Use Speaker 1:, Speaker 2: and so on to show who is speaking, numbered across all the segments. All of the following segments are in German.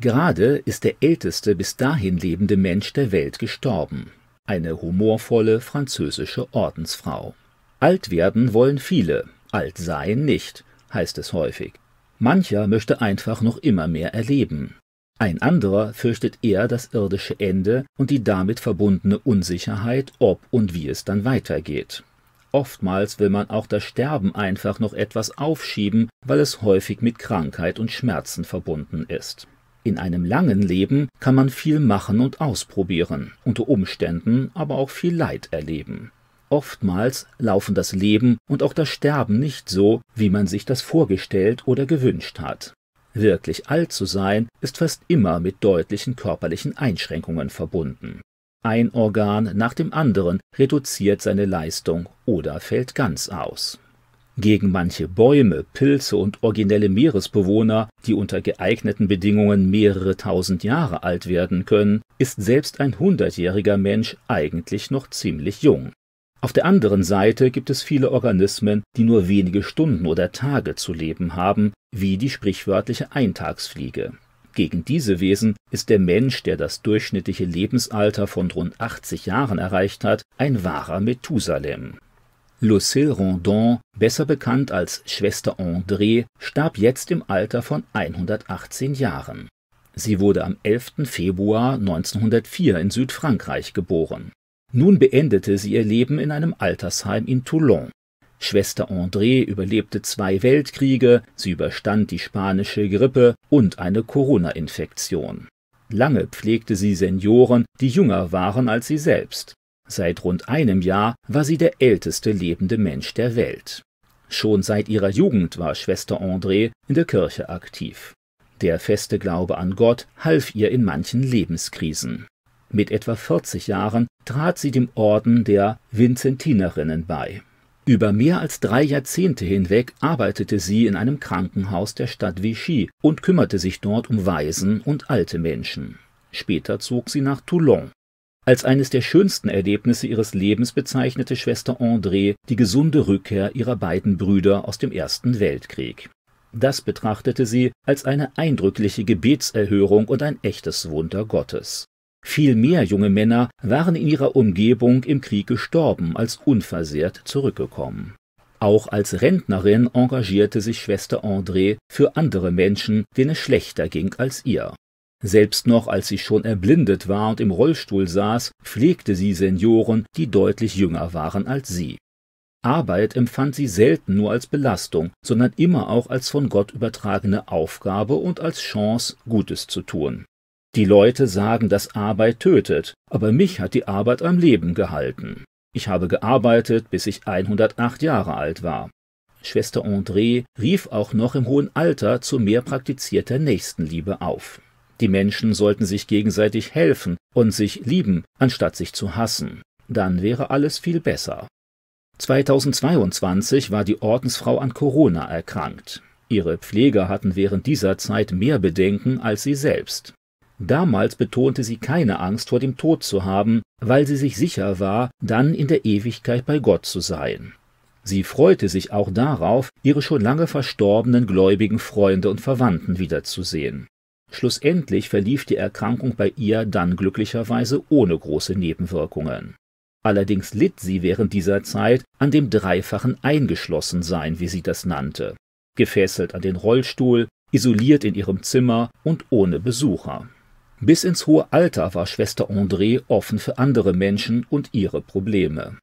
Speaker 1: Gerade ist der älteste bis dahin lebende Mensch der Welt gestorben, eine humorvolle französische Ordensfrau. Alt werden wollen viele, alt sein nicht, heißt es häufig. Mancher möchte einfach noch immer mehr erleben. Ein anderer fürchtet eher das irdische Ende und die damit verbundene Unsicherheit, ob und wie es dann weitergeht. Oftmals will man auch das Sterben einfach noch etwas aufschieben, weil es häufig mit Krankheit und Schmerzen verbunden ist. In einem langen Leben kann man viel machen und ausprobieren, unter Umständen aber auch viel Leid erleben. Oftmals laufen das Leben und auch das Sterben nicht so, wie man sich das vorgestellt oder gewünscht hat. Wirklich alt zu sein ist fast immer mit deutlichen körperlichen Einschränkungen verbunden. Ein Organ nach dem anderen reduziert seine Leistung oder fällt ganz aus. Gegen manche Bäume, Pilze und originelle Meeresbewohner, die unter geeigneten Bedingungen mehrere tausend Jahre alt werden können, ist selbst ein hundertjähriger Mensch eigentlich noch ziemlich jung. Auf der anderen Seite gibt es viele Organismen, die nur wenige Stunden oder Tage zu leben haben, wie die sprichwörtliche Eintagsfliege. Gegen diese Wesen ist der Mensch, der das durchschnittliche Lebensalter von rund 80 Jahren erreicht hat, ein wahrer Methusalem. Lucille Rondon, besser bekannt als Schwester André, starb jetzt im Alter von 118 Jahren. Sie wurde am 11. Februar 1904 in Südfrankreich geboren. Nun beendete sie ihr Leben in einem Altersheim in Toulon. Schwester André überlebte zwei Weltkriege, sie überstand die spanische Grippe und eine Corona-Infektion. Lange pflegte sie Senioren, die jünger waren als sie selbst. Seit rund einem Jahr war sie der älteste lebende Mensch der Welt. Schon seit ihrer Jugend war Schwester André in der Kirche aktiv. Der feste Glaube an Gott half ihr in manchen Lebenskrisen. Mit etwa 40 Jahren trat sie dem Orden der Vinzentinerinnen bei. Über mehr als drei Jahrzehnte hinweg arbeitete sie in einem Krankenhaus der Stadt Vichy und kümmerte sich dort um Waisen und alte Menschen. Später zog sie nach Toulon. Als eines der schönsten Erlebnisse ihres Lebens bezeichnete Schwester André die gesunde Rückkehr ihrer beiden Brüder aus dem Ersten Weltkrieg. Das betrachtete sie als eine eindrückliche Gebetserhörung und ein echtes Wunder Gottes. Viel mehr junge Männer waren in ihrer Umgebung im Krieg gestorben, als unversehrt zurückgekommen. Auch als Rentnerin engagierte sich Schwester André für andere Menschen, denen es schlechter ging als ihr. Selbst noch als sie schon erblindet war und im Rollstuhl saß, pflegte sie Senioren, die deutlich jünger waren als sie. Arbeit empfand sie selten nur als Belastung, sondern immer auch als von Gott übertragene Aufgabe und als Chance, Gutes zu tun. Die Leute sagen, dass Arbeit tötet, aber mich hat die Arbeit am Leben gehalten. Ich habe gearbeitet, bis ich 108 Jahre alt war. Schwester André rief auch noch im hohen Alter zu mehr praktizierter Nächstenliebe auf. Die Menschen sollten sich gegenseitig helfen und sich lieben, anstatt sich zu hassen. Dann wäre alles viel besser. 2022 war die Ordensfrau an Corona erkrankt. Ihre Pfleger hatten während dieser Zeit mehr Bedenken als sie selbst. Damals betonte sie keine Angst vor dem Tod zu haben, weil sie sich sicher war, dann in der Ewigkeit bei Gott zu sein. Sie freute sich auch darauf, ihre schon lange verstorbenen gläubigen Freunde und Verwandten wiederzusehen. Schlussendlich verlief die Erkrankung bei ihr dann glücklicherweise ohne große Nebenwirkungen. Allerdings litt sie während dieser Zeit an dem dreifachen Eingeschlossensein, wie sie das nannte, gefesselt an den Rollstuhl, isoliert in ihrem Zimmer und ohne Besucher. Bis ins hohe Alter war Schwester André offen für andere Menschen und ihre Probleme.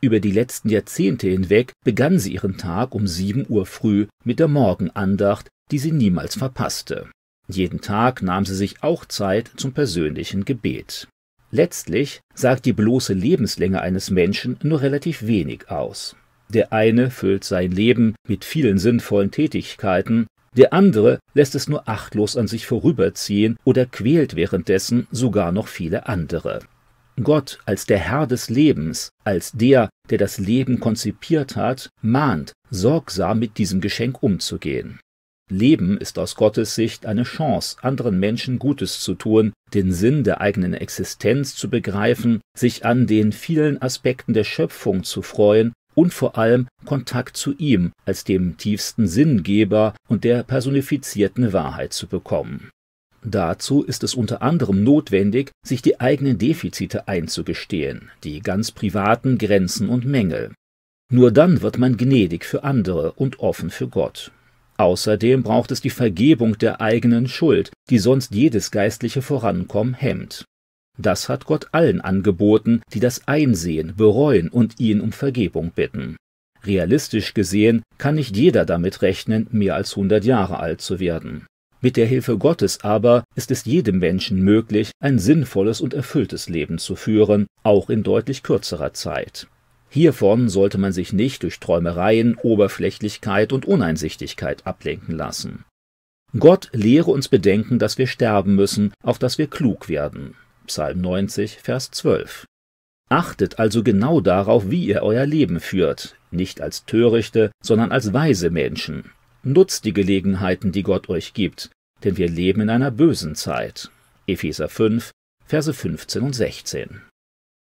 Speaker 1: Über die letzten Jahrzehnte hinweg begann sie ihren Tag um sieben Uhr früh mit der Morgenandacht, die sie niemals verpasste. Jeden Tag nahm sie sich auch Zeit zum persönlichen Gebet. Letztlich sagt die bloße Lebenslänge eines Menschen nur relativ wenig aus. Der eine füllt sein Leben mit vielen sinnvollen Tätigkeiten, der andere lässt es nur achtlos an sich vorüberziehen oder quält währenddessen sogar noch viele andere. Gott als der Herr des Lebens, als der, der das Leben konzipiert hat, mahnt, sorgsam mit diesem Geschenk umzugehen. Leben ist aus Gottes Sicht eine Chance, anderen Menschen Gutes zu tun, den Sinn der eigenen Existenz zu begreifen, sich an den vielen Aspekten der Schöpfung zu freuen und vor allem Kontakt zu ihm als dem tiefsten Sinngeber und der personifizierten Wahrheit zu bekommen. Dazu ist es unter anderem notwendig, sich die eigenen Defizite einzugestehen, die ganz privaten Grenzen und Mängel. Nur dann wird man gnädig für andere und offen für Gott. Außerdem braucht es die Vergebung der eigenen Schuld, die sonst jedes geistliche Vorankommen hemmt. Das hat Gott allen angeboten, die das einsehen, bereuen und ihn um Vergebung bitten. Realistisch gesehen kann nicht jeder damit rechnen, mehr als hundert Jahre alt zu werden. Mit der Hilfe Gottes aber ist es jedem Menschen möglich, ein sinnvolles und erfülltes Leben zu führen, auch in deutlich kürzerer Zeit. Hiervon sollte man sich nicht durch Träumereien, Oberflächlichkeit und Uneinsichtigkeit ablenken lassen. Gott lehre uns bedenken, dass wir sterben müssen, auf dass wir klug werden. Psalm 90, Vers 12. Achtet also genau darauf, wie ihr euer Leben führt, nicht als törichte, sondern als weise Menschen. Nutzt die Gelegenheiten, die Gott euch gibt, denn wir leben in einer bösen Zeit. Epheser 5, Verse 15 und 16.